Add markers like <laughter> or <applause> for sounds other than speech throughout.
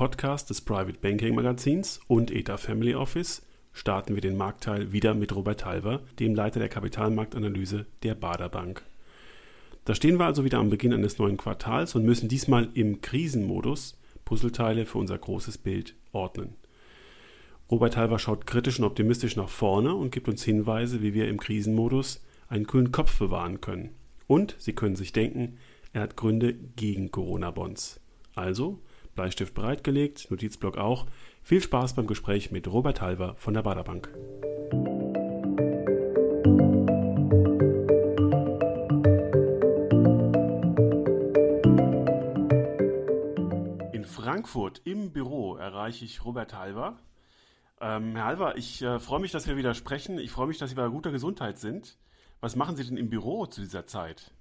Podcast des Private Banking Magazins und ETA Family Office, starten wir den Marktteil wieder mit Robert Halver, dem Leiter der Kapitalmarktanalyse der Bader Bank. Da stehen wir also wieder am Beginn eines neuen Quartals und müssen diesmal im Krisenmodus Puzzleteile für unser großes Bild ordnen. Robert Halver schaut kritisch und optimistisch nach vorne und gibt uns Hinweise, wie wir im Krisenmodus einen kühlen Kopf bewahren können. Und Sie können sich denken, er hat Gründe gegen Corona-Bonds. Also, Bleistift bereitgelegt, Notizblock auch. Viel Spaß beim Gespräch mit Robert Halver von der Baderbank. In Frankfurt im Büro erreiche ich Robert Halver. Ähm, Herr Halver, ich äh, freue mich, dass wir wieder sprechen. Ich freue mich, dass Sie bei guter Gesundheit sind. Was machen Sie denn im Büro zu dieser Zeit?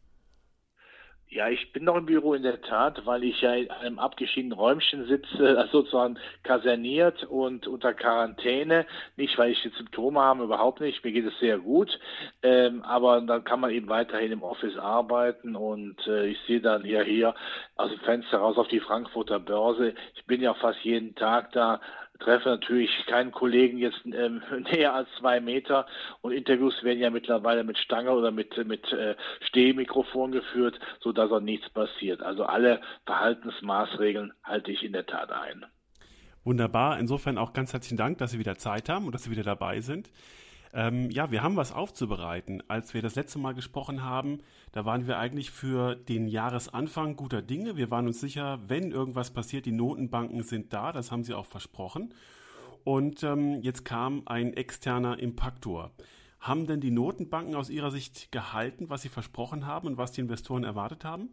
Ja, ich bin noch im Büro in der Tat, weil ich ja in einem abgeschiedenen Räumchen sitze, <laughs> also sozusagen kaserniert und unter Quarantäne. Nicht, weil ich jetzt Symptome habe, überhaupt nicht. Mir geht es sehr gut. Ähm, aber dann kann man eben weiterhin im Office arbeiten und äh, ich sehe dann hier, hier aus dem Fenster raus auf die Frankfurter Börse. Ich bin ja fast jeden Tag da treffe natürlich keinen Kollegen jetzt ähm, <laughs> näher als zwei Meter und Interviews werden ja mittlerweile mit Stange oder mit, mit äh, Stehmikrofon geführt, so dass auch nichts passiert. Also alle Verhaltensmaßregeln halte ich in der Tat ein. Wunderbar. Insofern auch ganz herzlichen Dank, dass Sie wieder Zeit haben und dass Sie wieder dabei sind. Ähm, ja, wir haben was aufzubereiten. Als wir das letzte Mal gesprochen haben, da waren wir eigentlich für den Jahresanfang guter Dinge. Wir waren uns sicher, wenn irgendwas passiert, die Notenbanken sind da. Das haben sie auch versprochen. Und ähm, jetzt kam ein externer Impaktor. Haben denn die Notenbanken aus Ihrer Sicht gehalten, was sie versprochen haben und was die Investoren erwartet haben?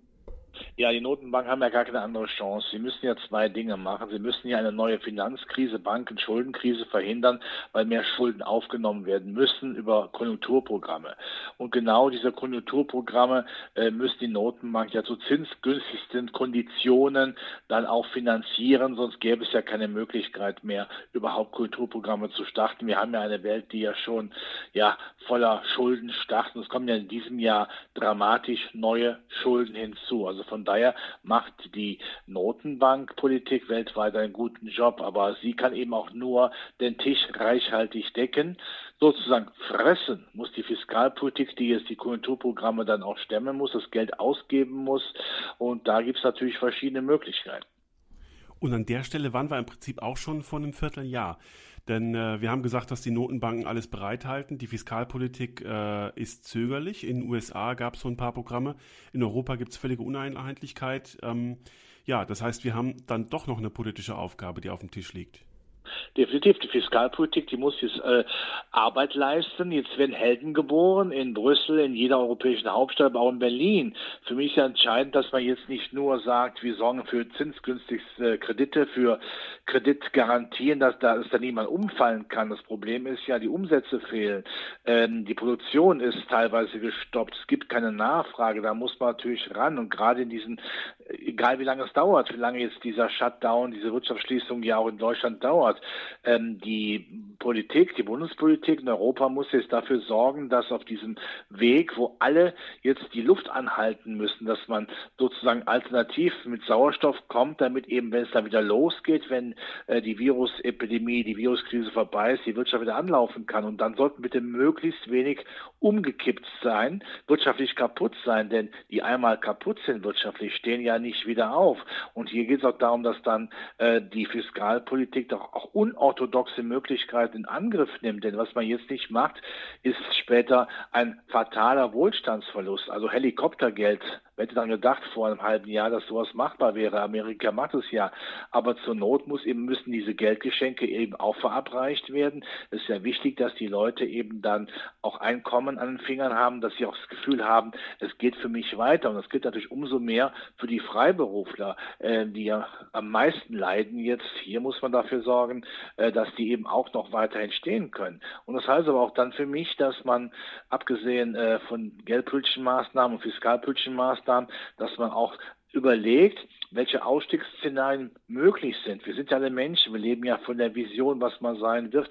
Ja, die Notenbanken haben ja gar keine andere Chance. Sie müssen ja zwei Dinge machen. Sie müssen ja eine neue Finanzkrise, Banken, Schuldenkrise verhindern, weil mehr Schulden aufgenommen werden müssen über Konjunkturprogramme. Und genau diese Konjunkturprogramme äh, müssen die Notenbank ja zu zinsgünstigsten Konditionen dann auch finanzieren, sonst gäbe es ja keine Möglichkeit mehr, überhaupt Konjunkturprogramme zu starten. Wir haben ja eine Welt, die ja schon ja voller Schulden startet. Es kommen ja in diesem Jahr dramatisch neue Schulden hinzu. Also von daher macht die Notenbankpolitik weltweit einen guten Job, aber sie kann eben auch nur den Tisch reichhaltig decken. Sozusagen fressen muss die Fiskalpolitik, die jetzt die Konjunkturprogramme dann auch stemmen muss, das Geld ausgeben muss. Und da gibt es natürlich verschiedene Möglichkeiten. Und an der Stelle waren wir im Prinzip auch schon vor einem Vierteljahr. Denn äh, wir haben gesagt, dass die Notenbanken alles bereithalten. Die Fiskalpolitik äh, ist zögerlich. In den USA gab es so ein paar Programme. In Europa gibt es völlige Uneinheitlichkeit. Ähm, ja, das heißt, wir haben dann doch noch eine politische Aufgabe, die auf dem Tisch liegt. Definitiv. Die Fiskalpolitik, die muss jetzt äh, Arbeit leisten. Jetzt werden Helden geboren in Brüssel, in jeder europäischen Hauptstadt, aber auch in Berlin. Für mich ist ja entscheidend, dass man jetzt nicht nur sagt, wir sorgen für zinsgünstigste Kredite, für Kreditgarantien, dass da dass da niemand umfallen kann. Das Problem ist ja, die Umsätze fehlen. Ähm, die Produktion ist teilweise gestoppt. Es gibt keine Nachfrage. Da muss man natürlich ran. Und gerade in diesen, egal wie lange es dauert, wie lange jetzt dieser Shutdown, diese Wirtschaftsschließung ja auch in Deutschland dauert, ähm, die Politik, die Bundespolitik in Europa muss jetzt dafür sorgen, dass auf diesem Weg, wo alle jetzt die Luft anhalten müssen, dass man sozusagen alternativ mit Sauerstoff kommt, damit eben, wenn es dann wieder losgeht, wenn äh, die Virusepidemie, die Viruskrise vorbei ist, die Wirtschaft wieder anlaufen kann. Und dann sollten bitte möglichst wenig umgekippt sein, wirtschaftlich kaputt sein, denn die einmal kaputt sind wirtschaftlich, stehen ja nicht wieder auf. Und hier geht es auch darum, dass dann äh, die Fiskalpolitik doch auch unorthodoxe Möglichkeiten in Angriff nimmt. Denn was man jetzt nicht macht, ist später ein fataler Wohlstandsverlust. Also Helikoptergeld Wer hätte dann gedacht vor einem halben Jahr, dass sowas machbar wäre? Amerika macht es ja. Aber zur Not muss eben, müssen diese Geldgeschenke eben auch verabreicht werden. Es ist ja wichtig, dass die Leute eben dann auch Einkommen an den Fingern haben, dass sie auch das Gefühl haben, es geht für mich weiter. Und das gilt natürlich umso mehr für die Freiberufler, äh, die ja am meisten leiden jetzt. Hier muss man dafür sorgen, äh, dass die eben auch noch weiterhin stehen können. Und das heißt aber auch dann für mich, dass man abgesehen äh, von geldpolitischen Maßnahmen und fiskalpolitischen Maßnahmen Maßnahmen, dass man auch überlegt, welche Ausstiegsszenarien möglich sind. Wir sind ja alle Menschen, wir leben ja von der Vision, was man sein wird.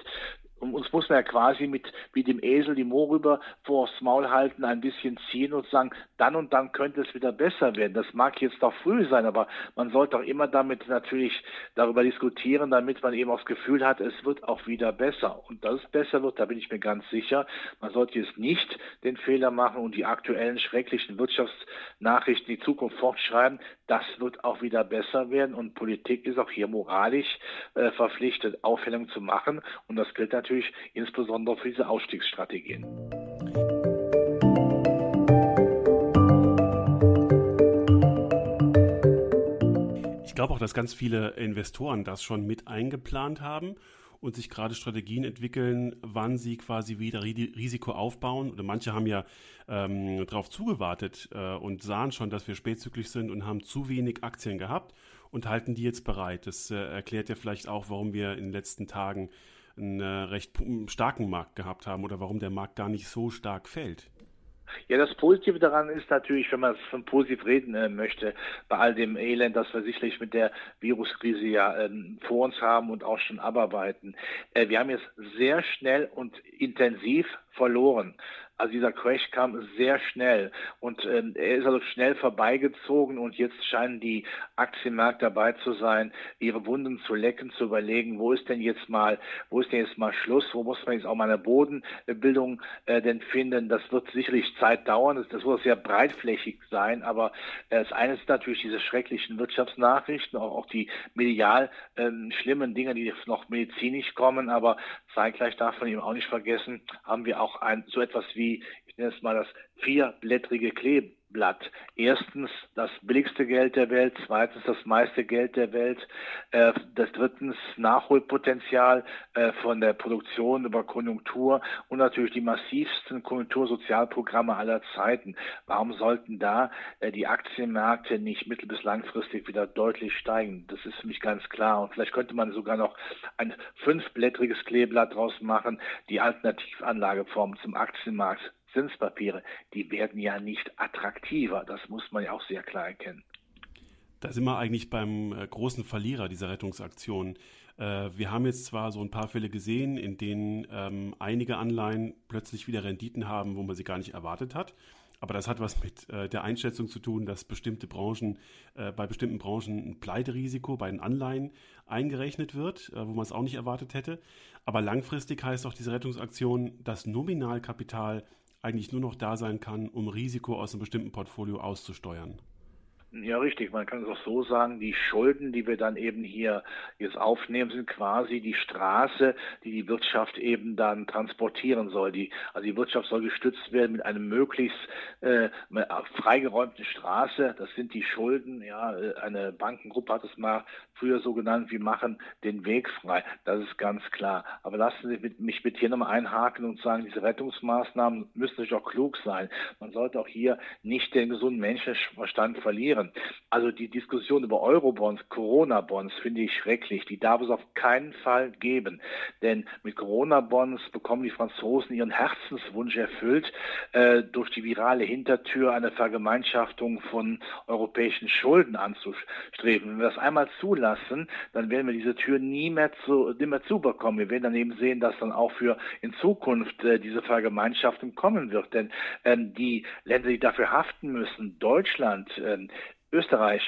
Und uns muss man ja quasi mit wie dem Esel die Mohrrübe vors Maul halten, ein bisschen ziehen und sagen, dann und dann könnte es wieder besser werden. Das mag jetzt doch früh sein, aber man sollte auch immer damit natürlich darüber diskutieren, damit man eben auch das Gefühl hat, es wird auch wieder besser. Und dass es besser wird, da bin ich mir ganz sicher. Man sollte jetzt nicht den Fehler machen und die aktuellen schrecklichen Wirtschaftsnachrichten die Zukunft fortschreiben. Das wird auch wieder besser werden und Politik ist auch hier moralisch äh, verpflichtet, Aufhellung zu machen. Und das gilt natürlich natürlich insbesondere für diese Ausstiegsstrategien. Ich glaube auch, dass ganz viele Investoren das schon mit eingeplant haben und sich gerade Strategien entwickeln, wann sie quasi wieder Risiko aufbauen. Oder manche haben ja ähm, darauf zugewartet äh, und sahen schon, dass wir spätzüglich sind und haben zu wenig Aktien gehabt und halten die jetzt bereit. Das äh, erklärt ja vielleicht auch, warum wir in den letzten Tagen einen äh, recht starken Markt gehabt haben oder warum der Markt gar nicht so stark fällt. Ja, das Positive daran ist natürlich, wenn man von positiv reden äh, möchte, bei all dem Elend, das wir sicherlich mit der Viruskrise ja ähm, vor uns haben und auch schon abarbeiten. Äh, wir haben jetzt sehr schnell und intensiv verloren. Also dieser Crash kam sehr schnell. Und ähm, er ist also schnell vorbeigezogen und jetzt scheinen die Aktienmärkte dabei zu sein, ihre Wunden zu lecken, zu überlegen, wo ist denn jetzt mal, wo ist denn jetzt mal Schluss, wo muss man jetzt auch mal eine Bodenbildung äh, denn finden. Das wird sicherlich Zeit dauern, das, das wird sehr breitflächig sein, aber äh, das eine ist natürlich diese schrecklichen Wirtschaftsnachrichten, auch, auch die medial ähm, schlimmen Dinge, die noch medizinisch kommen, aber zeitgleich darf man eben auch nicht vergessen, haben wir auch ein, so etwas wie ich nenne es mal das vierblättrige Kleben. Blatt. Erstens das billigste Geld der Welt, zweitens das meiste Geld der Welt, äh, das drittens Nachholpotenzial äh, von der Produktion über Konjunktur und natürlich die massivsten Konjunktursozialprogramme aller Zeiten. Warum sollten da äh, die Aktienmärkte nicht mittel- bis langfristig wieder deutlich steigen? Das ist für mich ganz klar. Und vielleicht könnte man sogar noch ein fünfblättriges Kleeblatt draus machen, die Alternativanlageform zum Aktienmarkt Zinspapiere, die werden ja nicht attraktiver. Das muss man ja auch sehr klar erkennen. Da sind wir eigentlich beim äh, großen Verlierer dieser Rettungsaktion. Äh, wir haben jetzt zwar so ein paar Fälle gesehen, in denen ähm, einige Anleihen plötzlich wieder Renditen haben, wo man sie gar nicht erwartet hat. Aber das hat was mit äh, der Einschätzung zu tun, dass bestimmte Branchen, bei bestimmten Branchen ein Pleiterisiko bei den Anleihen eingerechnet wird, wo man es auch nicht erwartet hätte. Aber langfristig heißt auch diese Rettungsaktion, dass Nominalkapital eigentlich nur noch da sein kann, um Risiko aus einem bestimmten Portfolio auszusteuern. Ja, richtig. Man kann es auch so sagen, die Schulden, die wir dann eben hier jetzt aufnehmen, sind quasi die Straße, die die Wirtschaft eben dann transportieren soll. Die, also die Wirtschaft soll gestützt werden mit einem möglichst äh, freigeräumten Straße. Das sind die Schulden. Ja, eine Bankengruppe hat es mal früher so genannt, wir machen den Weg frei. Das ist ganz klar. Aber lassen Sie mich mit hier nochmal einhaken und sagen, diese Rettungsmaßnahmen müssen natürlich auch klug sein. Man sollte auch hier nicht den gesunden Menschenverstand verlieren diskutieren. Also die Diskussion über Eurobonds, Corona-Bonds finde ich schrecklich. Die darf es auf keinen Fall geben. Denn mit Corona-Bonds bekommen die Franzosen ihren Herzenswunsch erfüllt, äh, durch die virale Hintertür eine Vergemeinschaftung von europäischen Schulden anzustreben. Wenn wir das einmal zulassen, dann werden wir diese Tür nie mehr, zu, nie mehr zubekommen. Wir werden dann eben sehen, dass dann auch für in Zukunft äh, diese Vergemeinschaftung kommen wird. Denn ähm, die Länder, die dafür haften müssen, Deutschland, ähm, Österreich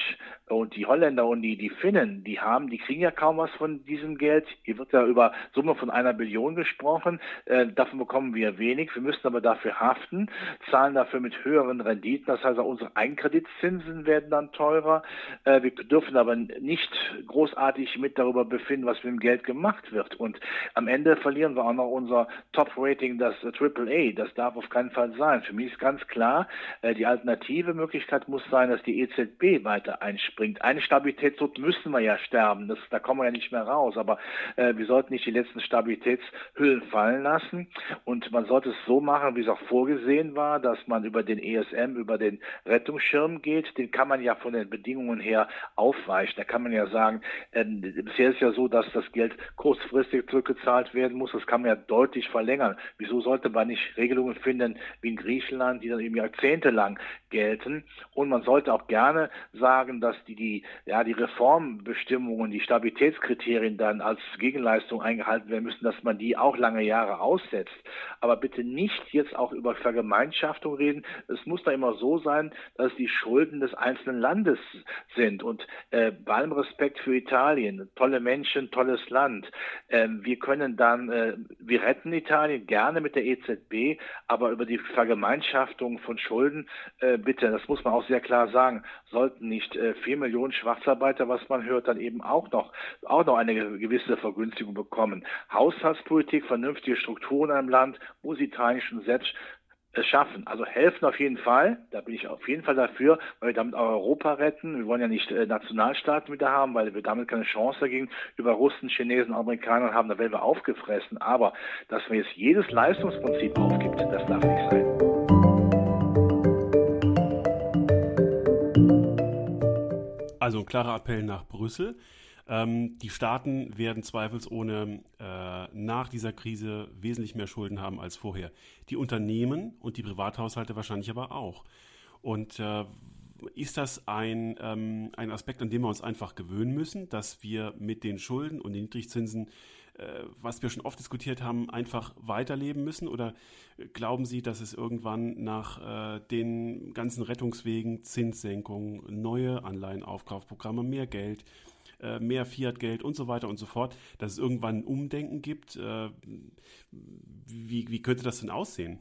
und die Holländer und die, die Finnen, die haben, die kriegen ja kaum was von diesem Geld. Hier wird ja über Summe von einer Billion gesprochen. Äh, davon bekommen wir wenig. Wir müssen aber dafür haften, zahlen dafür mit höheren Renditen. Das heißt, auch unsere Eigenkreditzinsen werden dann teurer. Äh, wir dürfen aber nicht großartig mit darüber befinden, was mit dem Geld gemacht wird. Und am Ende verlieren wir auch noch unser Top-Rating, das AAA. Das darf auf keinen Fall sein. Für mich ist ganz klar, äh, die alternative Möglichkeit muss sein, dass die EZB weiter einspringt. Eine Stabilitätszone müssen wir ja sterben, das, da kommen wir ja nicht mehr raus, aber äh, wir sollten nicht die letzten Stabilitätshüllen fallen lassen und man sollte es so machen, wie es auch vorgesehen war, dass man über den ESM, über den Rettungsschirm geht, den kann man ja von den Bedingungen her aufweichen. Da kann man ja sagen, äh, bisher ist ja so, dass das Geld kurzfristig zurückgezahlt werden muss, das kann man ja deutlich verlängern. Wieso sollte man nicht Regelungen finden wie in Griechenland, die dann eben jahrzehntelang gelten? Und man sollte auch gerne gerne sagen, dass die, die, ja, die Reformbestimmungen, die Stabilitätskriterien dann als Gegenleistung eingehalten werden müssen, dass man die auch lange Jahre aussetzt. Aber bitte nicht jetzt auch über Vergemeinschaftung reden. Es muss da immer so sein, dass die Schulden des einzelnen Landes sind. Und äh, bei allem Respekt für Italien, tolle Menschen, tolles Land. Ähm, wir können dann, äh, wir retten Italien gerne mit der EZB, aber über die Vergemeinschaftung von Schulden, äh, bitte, das muss man auch sehr klar sagen, sollten nicht äh, vier Millionen Schwarzarbeiter, was man hört, dann eben auch noch, auch noch eine gewisse Vergünstigung bekommen. Haushaltspolitik, vernünftige Strukturen in einem Land, muss Italien schon selbst es schaffen. Also helfen auf jeden Fall, da bin ich auf jeden Fall dafür, weil wir damit auch Europa retten. Wir wollen ja nicht äh, Nationalstaaten wieder haben, weil wir damit keine Chance dagegen über Russen, Chinesen, Amerikaner haben, da werden wir aufgefressen. Aber dass man jetzt jedes Leistungsprinzip aufgibt, das darf nicht sein. Also ein klarer Appell nach Brüssel. Ähm, die Staaten werden zweifelsohne äh, nach dieser Krise wesentlich mehr Schulden haben als vorher. Die Unternehmen und die Privathaushalte wahrscheinlich aber auch. Und äh, ist das ein, ähm, ein Aspekt, an dem wir uns einfach gewöhnen müssen, dass wir mit den Schulden und den Niedrigzinsen, was wir schon oft diskutiert haben, einfach weiterleben müssen? Oder glauben Sie, dass es irgendwann nach äh, den ganzen Rettungswegen, Zinssenkungen, neue Anleihenaufkaufprogramme, mehr Geld, äh, mehr Fiat-Geld und so weiter und so fort, dass es irgendwann ein Umdenken gibt. Äh, wie, wie könnte das denn aussehen?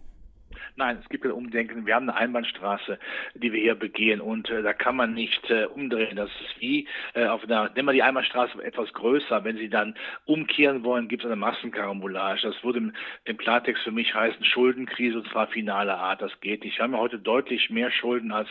Nein, es gibt ein Umdenken. Wir haben eine Einbahnstraße, die wir hier begehen und äh, da kann man nicht äh, umdrehen. Das ist wie äh, auf einer, nehmen wir die Einbahnstraße etwas größer. Wenn Sie dann umkehren wollen, gibt es eine Massenkarambolage. Das würde im, im Klartext für mich heißen Schuldenkrise und zwar finale Art. Das geht nicht. Wir haben ja heute deutlich mehr Schulden als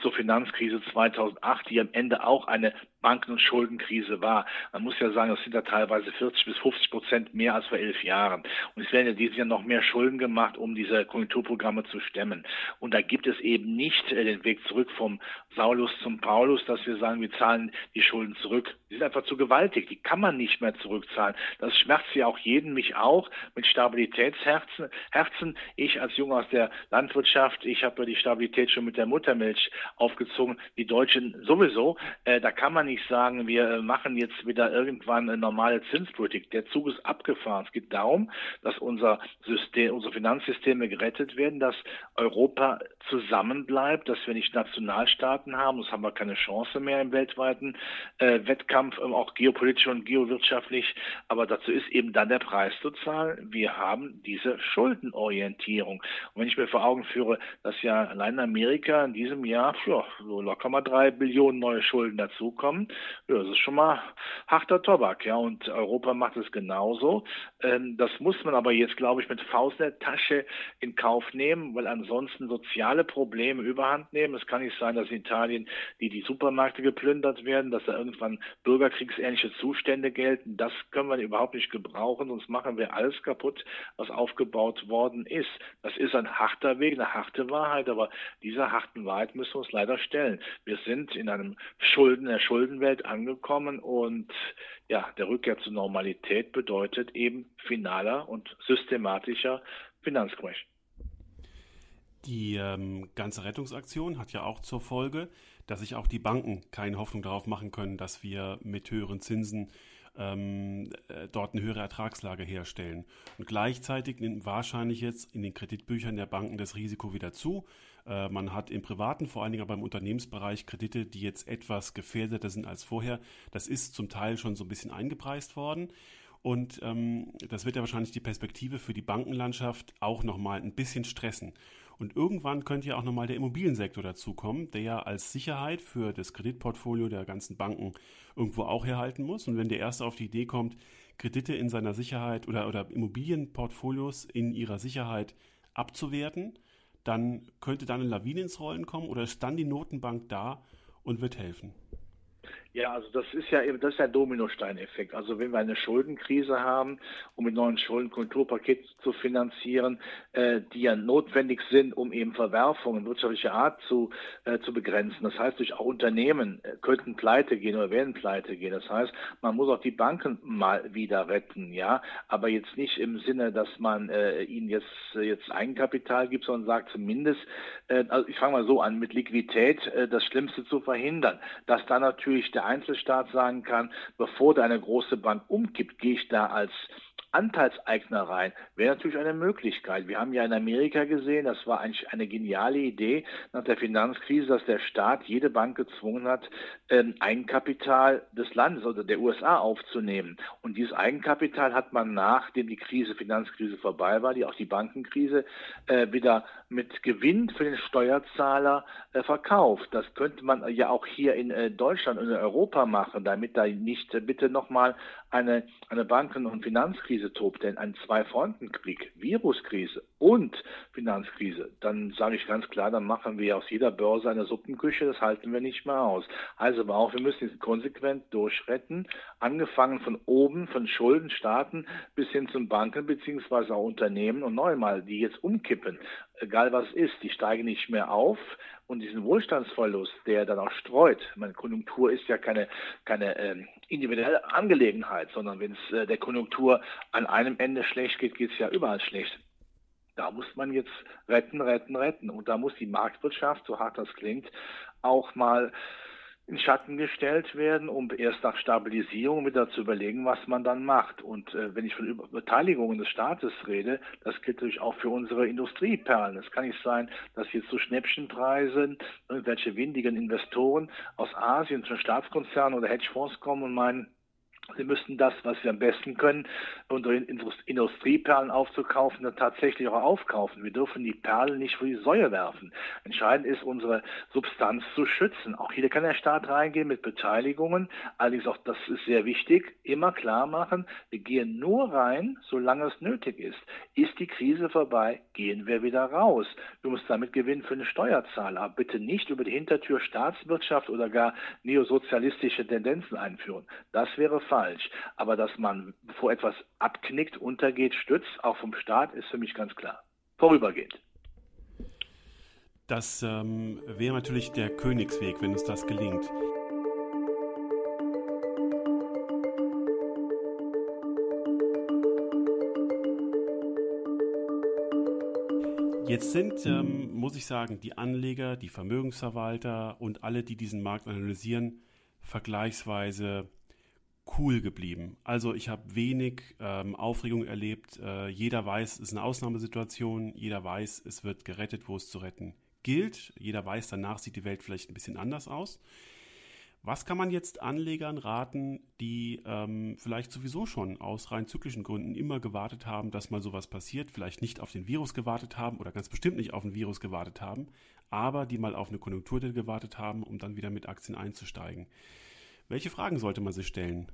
zur Finanzkrise 2008, die am Ende auch eine Banken- und Schuldenkrise war. Man muss ja sagen, das sind ja teilweise 40 bis 50 Prozent mehr als vor elf Jahren. Und es werden ja dieses Jahr noch mehr Schulden gemacht, um diese Konjunkturprogramme zu stemmen. Und da gibt es eben nicht äh, den Weg zurück vom Saulus zum Paulus, dass wir sagen, wir zahlen die Schulden zurück. Die sind einfach zu gewaltig. Die kann man nicht mehr zurückzahlen. Das schmerzt ja auch jeden, mich auch, mit Stabilitätsherzen. Herzen. Ich als Junge aus der Landwirtschaft, ich habe die Stabilität schon mit der Muttermilch aufgezogen. Die Deutschen sowieso. Äh, da kann man nicht sagen, wir äh, machen jetzt wieder irgendwann eine normale Zinspolitik. Der Zug ist abgefahren. Es geht darum, dass unser System, unsere Finanzsysteme gerettet werden, dass Europa zusammenbleibt, dass wir nicht Nationalstaaten haben, das haben wir keine Chance mehr im weltweiten äh, Wettkampf, ähm, auch geopolitisch und geowirtschaftlich. Aber dazu ist eben dann der Preis zu zahlen. Wir haben diese Schuldenorientierung. Und wenn ich mir vor Augen führe, dass ja allein in Amerika in diesem Jahr ja, so locker mal drei Billionen neue Schulden dazukommen, ja, das ist schon mal harter Tobak. Ja, und Europa macht es genauso. Ähm, das muss man aber jetzt, glaube ich, mit Faust in der Tasche in Kauf nehmen, weil ansonsten soziale Probleme überhand nehmen. Es kann nicht sein, dass in Italien die, die Supermärkte geplündert werden, dass da irgendwann bürgerkriegsähnliche Zustände gelten. Das können wir überhaupt nicht gebrauchen, sonst machen wir alles kaputt, was aufgebaut worden ist. Das ist ein harter Weg, eine harte Wahrheit, aber dieser harten Wahrheit müssen wir uns leider stellen. Wir sind in einem Schulden, der Schuldenwelt angekommen und ja, der Rückkehr zur Normalität bedeutet eben finaler und systematischer Finanzcrash. Die ähm, ganze Rettungsaktion hat ja auch zur Folge, dass sich auch die Banken keine Hoffnung darauf machen können, dass wir mit höheren Zinsen ähm, äh, dort eine höhere Ertragslage herstellen. Und gleichzeitig nimmt wahrscheinlich jetzt in den Kreditbüchern der Banken das Risiko wieder zu. Äh, man hat im privaten, vor allen Dingen aber im Unternehmensbereich Kredite, die jetzt etwas gefährdeter sind als vorher. Das ist zum Teil schon so ein bisschen eingepreist worden. Und ähm, das wird ja wahrscheinlich die Perspektive für die Bankenlandschaft auch nochmal ein bisschen stressen. Und irgendwann könnte ja auch nochmal der Immobiliensektor dazukommen, der ja als Sicherheit für das Kreditportfolio der ganzen Banken irgendwo auch herhalten muss. Und wenn der Erste auf die Idee kommt, Kredite in seiner Sicherheit oder, oder Immobilienportfolios in ihrer Sicherheit abzuwerten, dann könnte dann eine Lawine ins Rollen kommen oder ist dann die Notenbank da und wird helfen. Ja, also das ist ja eben, das ist ein Dominosteineffekt. Also wenn wir eine Schuldenkrise haben, um mit neuen Schuldenkulturpaket zu finanzieren, äh, die ja notwendig sind, um eben Verwerfungen wirtschaftlicher Art zu, äh, zu begrenzen. Das heißt, durch auch Unternehmen äh, könnten pleite gehen oder werden pleite gehen. Das heißt, man muss auch die Banken mal wieder retten, ja, aber jetzt nicht im Sinne, dass man äh, ihnen jetzt, äh, jetzt Eigenkapital gibt, sondern sagt zumindest, äh, also ich fange mal so an, mit Liquidität das Schlimmste zu verhindern. Dass da natürlich der Einzelstaat sagen kann, bevor da eine große Bank umkippt, gehe ich da als Anteilseigner rein, wäre natürlich eine Möglichkeit. Wir haben ja in Amerika gesehen, das war eigentlich eine geniale Idee nach der Finanzkrise, dass der Staat jede Bank gezwungen hat, ähm, Eigenkapital des Landes oder der USA aufzunehmen. Und dieses Eigenkapital hat man nachdem die Krise, Finanzkrise vorbei war, die auch die Bankenkrise, äh, wieder mit Gewinn für den Steuerzahler äh, verkauft. Das könnte man ja auch hier in äh, Deutschland und in Europa machen, damit da nicht bitte nochmal eine, eine Banken- und Finanzkrise tobt, denn ein Zwei-Fronten-Krieg, Viruskrise und Finanzkrise, dann sage ich ganz klar, dann machen wir aus jeder Börse eine Suppenküche, das halten wir nicht mehr aus. Also aber auch, wir müssen es konsequent durchretten, angefangen von oben, von Schuldenstaaten bis hin zum Banken beziehungsweise auch Unternehmen und neu mal, die jetzt umkippen, egal was ist, die steigen nicht mehr auf, und diesen Wohlstandsverlust, der dann auch streut, meine Konjunktur ist ja keine, keine ähm, individuelle Angelegenheit, sondern wenn es äh, der Konjunktur an einem Ende schlecht geht, geht es ja überall schlecht. Da muss man jetzt retten, retten, retten. Und da muss die Marktwirtschaft, so hart das klingt, auch mal in Schatten gestellt werden, um erst nach Stabilisierung wieder zu überlegen, was man dann macht. Und äh, wenn ich von Beteiligungen des Staates rede, das gilt natürlich auch für unsere Industrieperlen. Es kann nicht sein, dass jetzt zu so Schnäppchenpreisen irgendwelche windigen Investoren aus Asien, von Staatskonzernen oder Hedgefonds kommen und meinen, Sie müssten das, was Sie am besten können, unsere Industrieperlen aufzukaufen, dann tatsächlich auch aufkaufen. Wir dürfen die Perlen nicht vor die Säue werfen. Entscheidend ist, unsere Substanz zu schützen. Auch hier kann der Staat reingehen mit Beteiligungen. Allerdings auch, das ist sehr wichtig, immer klar machen, wir gehen nur rein, solange es nötig ist. Ist die Krise vorbei, gehen wir wieder raus. Du musst damit gewinnen für den Steuerzahler. Aber bitte nicht über die Hintertür Staatswirtschaft oder gar neosozialistische Tendenzen einführen. Das wäre falsch. Aber dass man, bevor etwas abknickt, untergeht, stützt, auch vom Staat, ist für mich ganz klar. Vorübergehend. Das ähm, wäre natürlich der Königsweg, wenn uns das gelingt. Jetzt sind, ähm, muss ich sagen, die Anleger, die Vermögensverwalter und alle, die diesen Markt analysieren, vergleichsweise cool geblieben. Also ich habe wenig ähm, Aufregung erlebt. Äh, jeder weiß, es ist eine Ausnahmesituation. Jeder weiß, es wird gerettet, wo es zu retten gilt. Jeder weiß, danach sieht die Welt vielleicht ein bisschen anders aus. Was kann man jetzt Anlegern raten, die ähm, vielleicht sowieso schon aus rein zyklischen Gründen immer gewartet haben, dass mal sowas passiert, vielleicht nicht auf den Virus gewartet haben oder ganz bestimmt nicht auf den Virus gewartet haben, aber die mal auf eine Konjunkturdelle gewartet haben, um dann wieder mit Aktien einzusteigen? Welche Fragen sollte man sich stellen?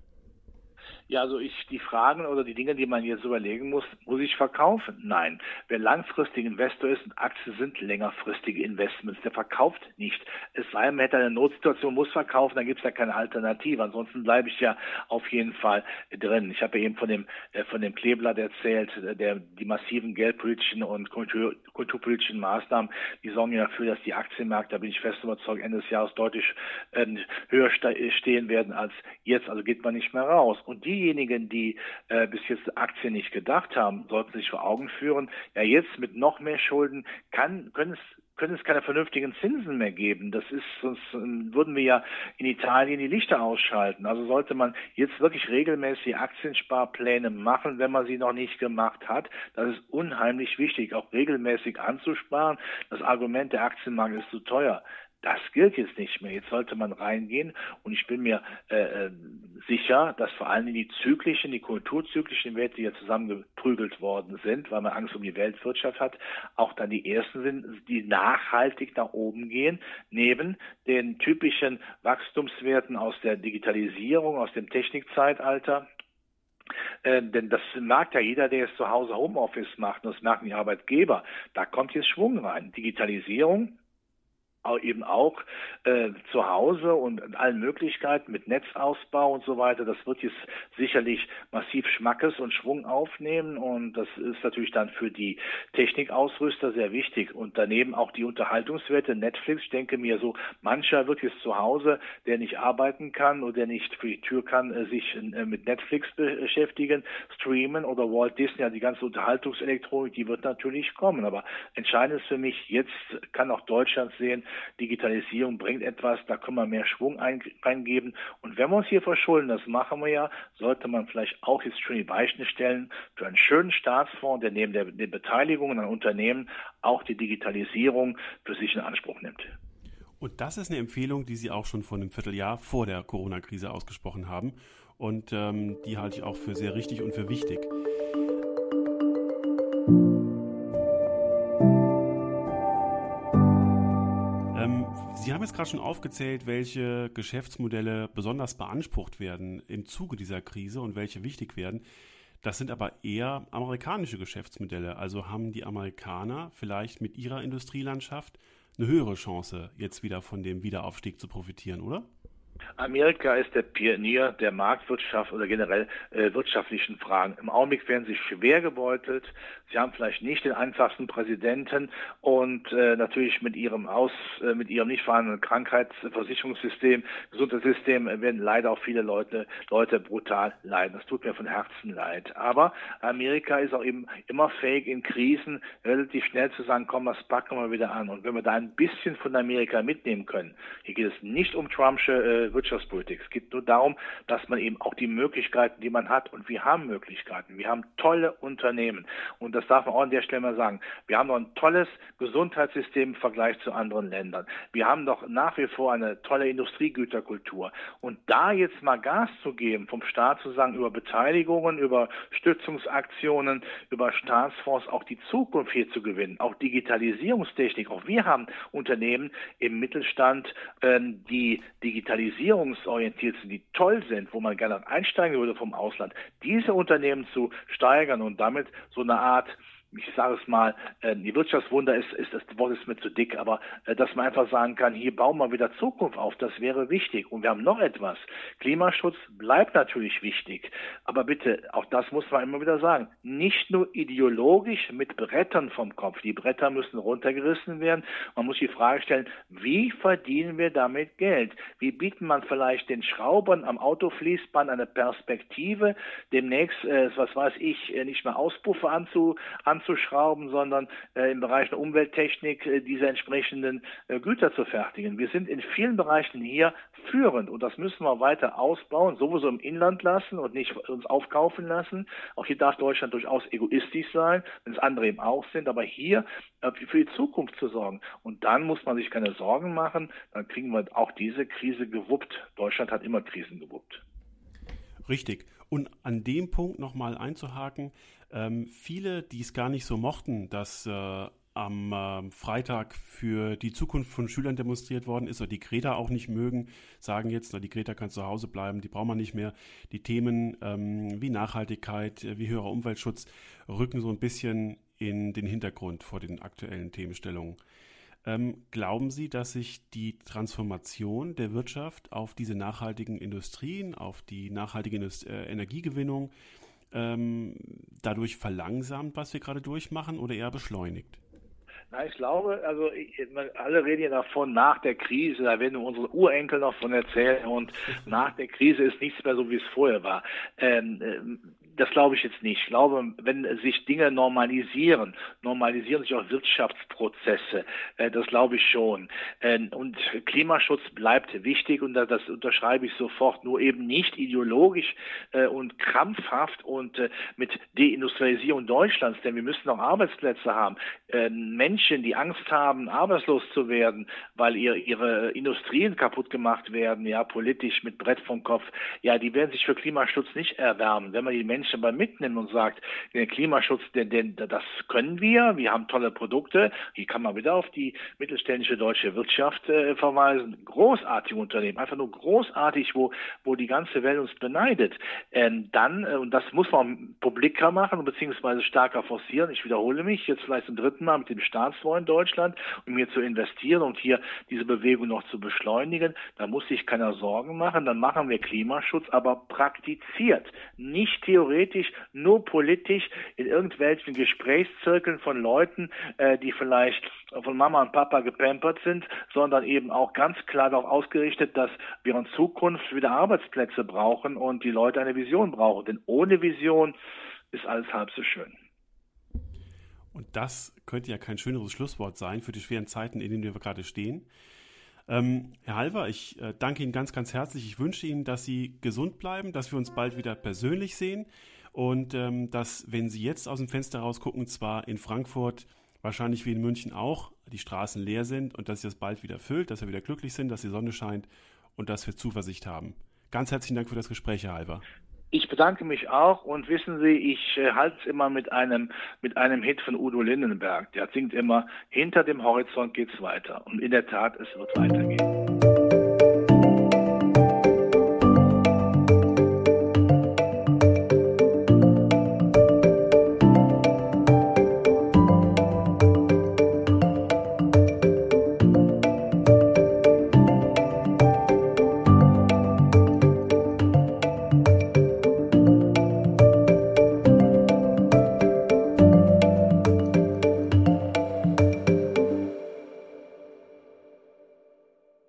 Ja, also ich, die Fragen oder die Dinge, die man jetzt überlegen muss, muss ich verkaufen? Nein. Wer langfristig Investor ist Aktien sind längerfristige Investments, der verkauft nicht. Es sei denn, man hätte eine Notsituation, muss verkaufen, dann gibt es ja keine Alternative. Ansonsten bleibe ich ja auf jeden Fall drin. Ich habe ja eben von dem, äh, von dem Kleeblatt erzählt, äh, der, die massiven geldpolitischen und Kultur, kulturpolitischen Maßnahmen, die sorgen ja dafür, dass die Aktienmärkte, da bin ich fest überzeugt, Ende des Jahres deutlich äh, höher stehen werden als jetzt. Also geht man nicht mehr raus. Und die diejenigen, die äh, bis jetzt Aktien nicht gedacht haben, sollten sich vor Augen führen, ja jetzt mit noch mehr Schulden kann, können es können es keine vernünftigen Zinsen mehr geben. Das ist, sonst ähm, würden wir ja in Italien die Lichter ausschalten. Also sollte man jetzt wirklich regelmäßig Aktiensparpläne machen, wenn man sie noch nicht gemacht hat. Das ist unheimlich wichtig, auch regelmäßig anzusparen. Das Argument, der Aktienmarkt ist zu teuer. Das gilt jetzt nicht mehr. Jetzt sollte man reingehen und ich bin mir äh, äh, sicher, dass vor allem die zyklischen, die kulturzyklischen Werte, die ja zusammengeprügelt worden sind, weil man Angst um die Weltwirtschaft hat, auch dann die ersten sind, die nachhaltig nach oben gehen, neben den typischen Wachstumswerten aus der Digitalisierung, aus dem Technikzeitalter, äh, denn das merkt ja jeder, der jetzt zu Hause Homeoffice macht, und das merken die Arbeitgeber. Da kommt jetzt Schwung rein. Digitalisierung, eben auch äh, zu Hause und allen Möglichkeiten mit Netzausbau und so weiter. Das wird jetzt sicherlich massiv Schmackes und Schwung aufnehmen und das ist natürlich dann für die Technikausrüster sehr wichtig und daneben auch die Unterhaltungswerte Netflix. Ich denke mir so, mancher wird jetzt zu Hause, der nicht arbeiten kann oder der nicht für die Tür kann, äh, sich äh, mit Netflix beschäftigen, streamen oder Walt Disney, ja, die ganze Unterhaltungselektronik, die wird natürlich kommen. Aber entscheidend ist für mich, jetzt kann auch Deutschland sehen, Digitalisierung bringt etwas, da können wir mehr Schwung eingeben. Und wenn wir uns hier verschulden, das machen wir ja, sollte man vielleicht auch jetzt schon die Weichen stellen für einen schönen Staatsfonds, der neben der, den Beteiligungen an Unternehmen auch die Digitalisierung für sich in Anspruch nimmt. Und das ist eine Empfehlung, die Sie auch schon vor einem Vierteljahr vor der Corona-Krise ausgesprochen haben. Und ähm, die halte ich auch für sehr richtig und für wichtig. Haben jetzt gerade schon aufgezählt, welche Geschäftsmodelle besonders beansprucht werden im Zuge dieser Krise und welche wichtig werden. Das sind aber eher amerikanische Geschäftsmodelle. Also haben die Amerikaner vielleicht mit ihrer Industrielandschaft eine höhere Chance, jetzt wieder von dem Wiederaufstieg zu profitieren, oder? Amerika ist der Pionier der Marktwirtschaft oder generell äh, wirtschaftlichen Fragen. Im Augenblick werden sie schwer gebeutelt. Sie haben vielleicht nicht den einfachsten Präsidenten und äh, natürlich mit ihrem Aus, äh, mit ihrem nicht vorhandenen Krankheitsversicherungssystem, Gesundheitssystem werden leider auch viele Leute, Leute brutal leiden. Das tut mir von Herzen leid. Aber Amerika ist auch eben immer fähig in Krisen relativ schnell zu sagen, komm, das packen wir wieder an. Und wenn wir da ein bisschen von Amerika mitnehmen können, hier geht es nicht um Trumpsche Wirtschaftspolitik. Es geht nur darum, dass man eben auch die Möglichkeiten, die man hat, und wir haben Möglichkeiten. Wir haben tolle Unternehmen. Und das darf man auch an der Stelle mal sagen. Wir haben noch ein tolles Gesundheitssystem im Vergleich zu anderen Ländern. Wir haben doch nach wie vor eine tolle Industriegüterkultur. Und da jetzt mal Gas zu geben, vom Staat zu sagen, über Beteiligungen, über Stützungsaktionen, über Staatsfonds auch die Zukunft hier zu gewinnen, auch Digitalisierungstechnik. Auch wir haben Unternehmen im Mittelstand, ähm, die Digitalisierung digitalisierungsorientiert sind, die toll sind, wo man gerne einsteigen würde vom Ausland, diese Unternehmen zu steigern und damit so eine Art ich sage es mal, äh, die Wirtschaftswunder ist, ist das Wort ist mir zu dick, aber äh, dass man einfach sagen kann, hier bauen wir wieder Zukunft auf, das wäre wichtig. Und wir haben noch etwas. Klimaschutz bleibt natürlich wichtig, aber bitte, auch das muss man immer wieder sagen, nicht nur ideologisch mit Brettern vom Kopf. Die Bretter müssen runtergerissen werden. Man muss die Frage stellen, wie verdienen wir damit Geld? Wie bieten man vielleicht den Schraubern am Autofließband eine Perspektive, demnächst, äh, was weiß ich, nicht mehr Auspuffe anzu, an anzuschrauben, sondern äh, im Bereich der Umwelttechnik äh, diese entsprechenden äh, Güter zu fertigen. Wir sind in vielen Bereichen hier führend und das müssen wir weiter ausbauen, sowieso im Inland lassen und nicht uns aufkaufen lassen. Auch hier darf Deutschland durchaus egoistisch sein, wenn es andere eben auch sind, aber hier äh, für die Zukunft zu sorgen. Und dann muss man sich keine Sorgen machen, dann kriegen wir auch diese Krise gewuppt. Deutschland hat immer Krisen gewuppt. Richtig. Und an dem Punkt nochmal einzuhaken, ähm, viele, die es gar nicht so mochten, dass äh, am äh, Freitag für die Zukunft von Schülern demonstriert worden ist oder die Greta auch nicht mögen, sagen jetzt, na, die Greta kann zu Hause bleiben, die braucht man nicht mehr. Die Themen ähm, wie Nachhaltigkeit, äh, wie höherer Umweltschutz rücken so ein bisschen in den Hintergrund vor den aktuellen Themenstellungen. Ähm, glauben Sie, dass sich die Transformation der Wirtschaft auf diese nachhaltigen Industrien, auf die nachhaltige Indust äh, Energiegewinnung ähm, dadurch verlangsamt, was wir gerade durchmachen, oder eher beschleunigt? Na, ich glaube, also ich, alle reden ja davon, nach der Krise, da werden unsere Urenkel noch von erzählen und <laughs> nach der Krise ist nichts mehr so, wie es vorher war. Ähm, ähm das glaube ich jetzt nicht. Ich glaube, wenn sich Dinge normalisieren, normalisieren sich auch Wirtschaftsprozesse. Äh, das glaube ich schon. Äh, und Klimaschutz bleibt wichtig und das unterschreibe ich sofort, nur eben nicht ideologisch äh, und krampfhaft und äh, mit Deindustrialisierung Deutschlands, denn wir müssen auch Arbeitsplätze haben. Äh, Menschen, die Angst haben, arbeitslos zu werden, weil ihr, ihre Industrien kaputt gemacht werden, ja, politisch mit Brett vom Kopf, ja, die werden sich für Klimaschutz nicht erwärmen. Wenn man die Menschen Menschen aber mitnimmt und sagt, der Klimaschutz, den, den, das können wir, wir haben tolle Produkte. Hier kann man wieder auf die mittelständische deutsche Wirtschaft äh, verweisen. Großartige Unternehmen, einfach nur großartig, wo, wo die ganze Welt uns beneidet. Ähm, dann, äh, und das muss man publiker machen, beziehungsweise stärker forcieren. Ich wiederhole mich jetzt vielleicht zum dritten Mal mit dem Staatsfonds in Deutschland, um hier zu investieren und hier diese Bewegung noch zu beschleunigen. Da muss sich keiner Sorgen machen. Dann machen wir Klimaschutz, aber praktiziert, nicht theoretisch, nur politisch in irgendwelchen Gesprächszirkeln von Leuten, äh, die vielleicht von Mama und Papa gepampert sind, sondern eben auch ganz klar darauf ausgerichtet, dass wir in Zukunft wieder Arbeitsplätze brauchen und die Leute eine Vision brauchen. Denn ohne Vision ist alles halb so schön. Und das könnte ja kein schöneres Schlusswort sein für die schweren Zeiten, in denen wir gerade stehen. Ähm, Herr Halver, ich äh, danke Ihnen ganz, ganz herzlich. Ich wünsche Ihnen, dass Sie gesund bleiben, dass wir uns bald wieder persönlich sehen und ähm, dass, wenn Sie jetzt aus dem Fenster rausgucken, zwar in Frankfurt, wahrscheinlich wie in München auch, die Straßen leer sind und dass sich das bald wieder füllt, dass wir wieder glücklich sind, dass die Sonne scheint und dass wir Zuversicht haben. Ganz herzlichen Dank für das Gespräch, Herr Halver. Ich bedanke mich auch und wissen Sie, ich äh, halte es immer mit einem, mit einem Hit von Udo Lindenberg. Der singt immer, hinter dem Horizont geht's weiter. Und in der Tat, es wird weitergehen.